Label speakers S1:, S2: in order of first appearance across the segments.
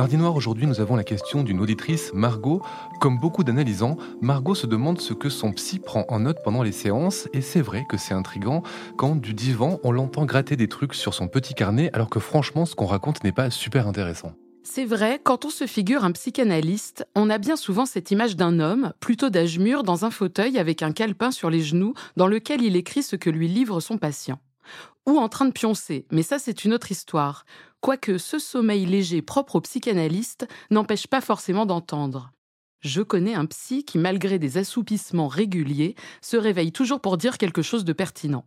S1: Mardi Noir, aujourd'hui, nous avons la question d'une auditrice, Margot. Comme beaucoup d'analysants, Margot se demande ce que son psy prend en note pendant les séances, et c'est vrai que c'est intrigant quand, du divan, on l'entend gratter des trucs sur son petit carnet, alors que franchement, ce qu'on raconte n'est pas super intéressant.
S2: C'est vrai, quand on se figure un psychanalyste, on a bien souvent cette image d'un homme, plutôt d'âge mûr, dans un fauteuil avec un calepin sur les genoux, dans lequel il écrit ce que lui livre son patient. Ou en train de pioncer, mais ça c'est une autre histoire quoique ce sommeil léger propre aux psychanalystes n'empêche pas forcément d'entendre. Je connais un psy qui, malgré des assoupissements réguliers, se réveille toujours pour dire quelque chose de pertinent.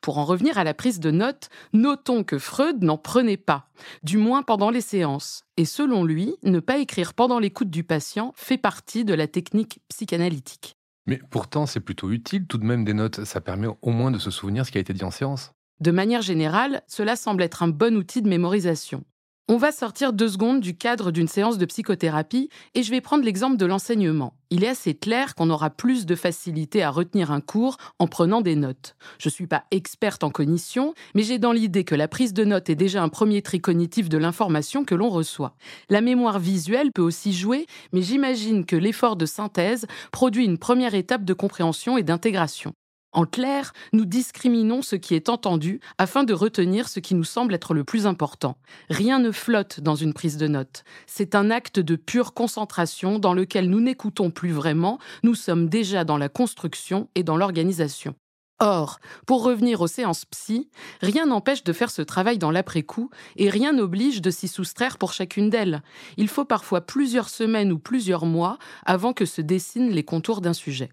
S2: Pour en revenir à la prise de notes, notons que Freud n'en prenait pas, du moins pendant les séances, et selon lui, ne pas écrire pendant l'écoute du patient fait partie de la technique psychanalytique.
S1: Mais pourtant, c'est plutôt utile tout de même des notes, ça permet au moins de se souvenir ce qui a été dit en séance.
S2: De manière générale, cela semble être un bon outil de mémorisation. On va sortir deux secondes du cadre d'une séance de psychothérapie et je vais prendre l'exemple de l'enseignement. Il est assez clair qu'on aura plus de facilité à retenir un cours en prenant des notes. Je ne suis pas experte en cognition, mais j'ai dans l'idée que la prise de notes est déjà un premier tri cognitif de l'information que l'on reçoit. La mémoire visuelle peut aussi jouer, mais j'imagine que l'effort de synthèse produit une première étape de compréhension et d'intégration. En clair, nous discriminons ce qui est entendu afin de retenir ce qui nous semble être le plus important. Rien ne flotte dans une prise de notes. C'est un acte de pure concentration dans lequel nous n'écoutons plus vraiment, nous sommes déjà dans la construction et dans l'organisation. Or, pour revenir aux séances psy, rien n'empêche de faire ce travail dans l'après-coup et rien n'oblige de s'y soustraire pour chacune d'elles. Il faut parfois plusieurs semaines ou plusieurs mois avant que se dessinent les contours d'un sujet.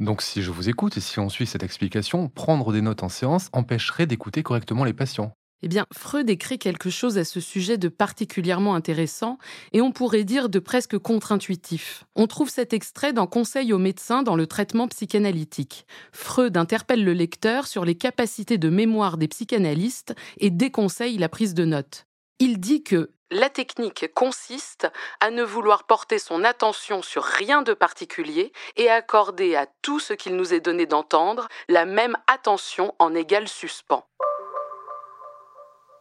S1: Donc si je vous écoute et si on suit cette explication, prendre des notes en séance empêcherait d'écouter correctement les patients.
S2: Eh bien, Freud écrit quelque chose à ce sujet de particulièrement intéressant et on pourrait dire de presque contre-intuitif. On trouve cet extrait dans Conseil aux médecins dans le traitement psychanalytique. Freud interpelle le lecteur sur les capacités de mémoire des psychanalystes et déconseille la prise de notes. Il dit que la technique consiste à ne vouloir porter son attention sur rien de particulier et accorder à tout ce qu'il nous est donné d'entendre la même attention en égal suspens.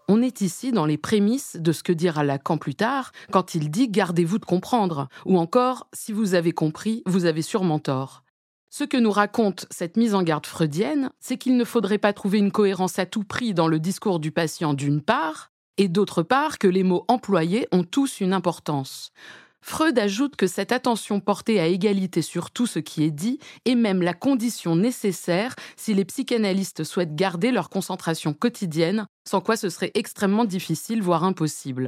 S2: On est ici dans les prémices de ce que dira Lacan plus tard quand il dit Gardez-vous de comprendre, ou encore Si vous avez compris, vous avez sûrement tort. Ce que nous raconte cette mise en garde freudienne, c'est qu'il ne faudrait pas trouver une cohérence à tout prix dans le discours du patient d'une part, et d'autre part que les mots employés ont tous une importance. Freud ajoute que cette attention portée à égalité sur tout ce qui est dit est même la condition nécessaire si les psychanalystes souhaitent garder leur concentration quotidienne, sans quoi ce serait extrêmement difficile, voire impossible.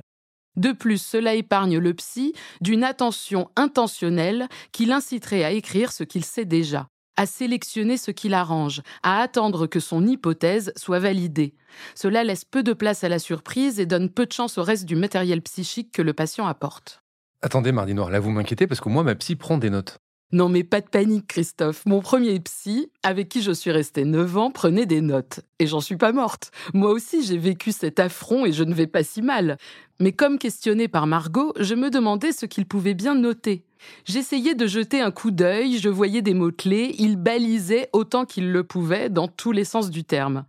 S2: De plus, cela épargne le psy d'une attention intentionnelle qui l'inciterait à écrire ce qu'il sait déjà à sélectionner ce qui l'arrange, à attendre que son hypothèse soit validée. Cela laisse peu de place à la surprise et donne peu de chance au reste du matériel psychique que le patient apporte.
S1: Attendez, Mardi Noir, là vous m'inquiétez parce que moi, ma psy prend des notes.
S2: Non mais pas de panique, Christophe. Mon premier psy, avec qui je suis restée 9 ans, prenait des notes. Et j'en suis pas morte. Moi aussi, j'ai vécu cet affront et je ne vais pas si mal. Mais comme questionné par Margot, je me demandais ce qu'il pouvait bien noter. J'essayais de jeter un coup d'œil, je voyais des mots-clés, il balisait autant qu'il le pouvait dans tous les sens du terme.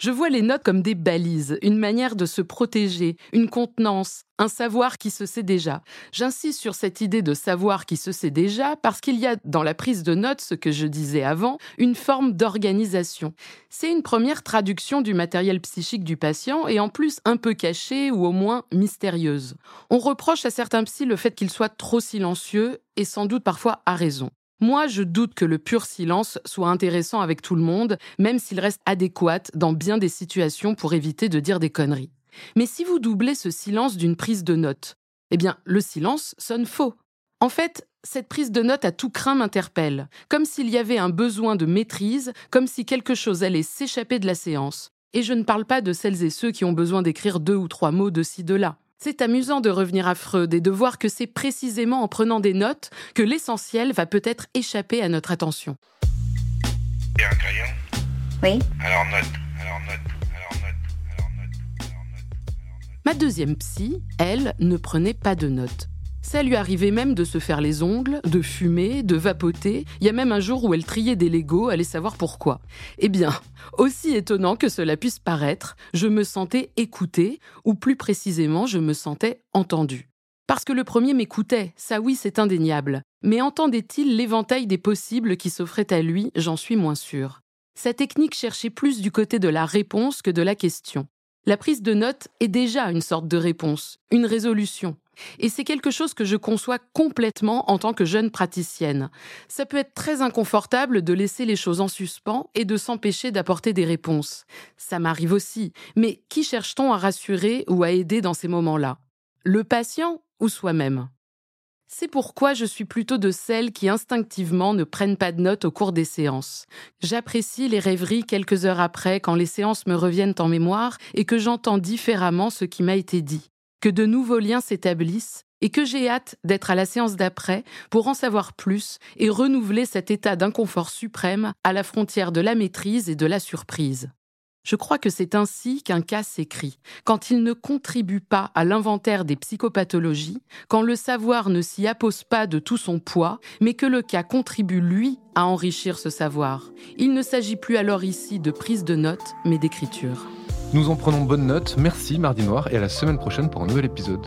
S2: Je vois les notes comme des balises, une manière de se protéger, une contenance, un savoir qui se sait déjà. J'insiste sur cette idée de savoir qui se sait déjà parce qu'il y a dans la prise de notes, ce que je disais avant, une forme d'organisation. C'est une première traduction du matériel psychique du patient et en plus un peu cachée ou au moins mystérieuse. On reproche à certains psys le fait qu'ils soient trop silencieux et sans doute parfois à raison. Moi, je doute que le pur silence soit intéressant avec tout le monde, même s'il reste adéquat dans bien des situations pour éviter de dire des conneries. Mais si vous doublez ce silence d'une prise de note, eh bien, le silence sonne faux. En fait, cette prise de note à tout craint m'interpelle, comme s'il y avait un besoin de maîtrise, comme si quelque chose allait s'échapper de la séance. Et je ne parle pas de celles et ceux qui ont besoin d'écrire deux ou trois mots de ci, de là. C'est amusant de revenir à Freud et de voir que c'est précisément en prenant des notes que l'essentiel va peut-être échapper à notre attention.
S3: Et un crayon?
S4: Oui.
S3: Alors note, alors note, alors note, alors note, alors note, alors note.
S2: Ma deuxième psy, elle, ne prenait pas de notes. Ça lui arrivait même de se faire les ongles, de fumer, de vapoter. Il y a même un jour où elle triait des Legos, allez savoir pourquoi. Eh bien, aussi étonnant que cela puisse paraître, je me sentais écoutée, ou plus précisément, je me sentais entendue. Parce que le premier m'écoutait, ça oui, c'est indéniable. Mais entendait-il l'éventail des possibles qui s'offraient à lui J'en suis moins sûre. Sa technique cherchait plus du côté de la réponse que de la question. La prise de notes est déjà une sorte de réponse, une résolution. Et c'est quelque chose que je conçois complètement en tant que jeune praticienne. Ça peut être très inconfortable de laisser les choses en suspens et de s'empêcher d'apporter des réponses. Ça m'arrive aussi. Mais qui cherche-t-on à rassurer ou à aider dans ces moments-là? Le patient ou soi-même? C'est pourquoi je suis plutôt de celles qui instinctivement ne prennent pas de notes au cours des séances. J'apprécie les rêveries quelques heures après quand les séances me reviennent en mémoire et que j'entends différemment ce qui m'a été dit que de nouveaux liens s'établissent et que j'ai hâte d'être à la séance d'après pour en savoir plus et renouveler cet état d'inconfort suprême à la frontière de la maîtrise et de la surprise. Je crois que c'est ainsi qu'un cas s'écrit, quand il ne contribue pas à l'inventaire des psychopathologies, quand le savoir ne s'y appose pas de tout son poids, mais que le cas contribue, lui, à enrichir ce savoir. Il ne s'agit plus alors ici de prise de notes, mais d'écriture.
S1: Nous en prenons bonne note. Merci Mardi Noir et à la semaine prochaine pour un nouvel épisode.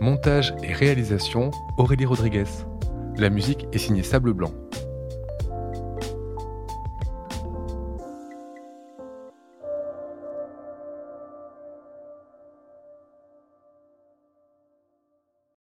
S1: montage et réalisation Aurélie Rodriguez. La musique est signée Sable Blanc.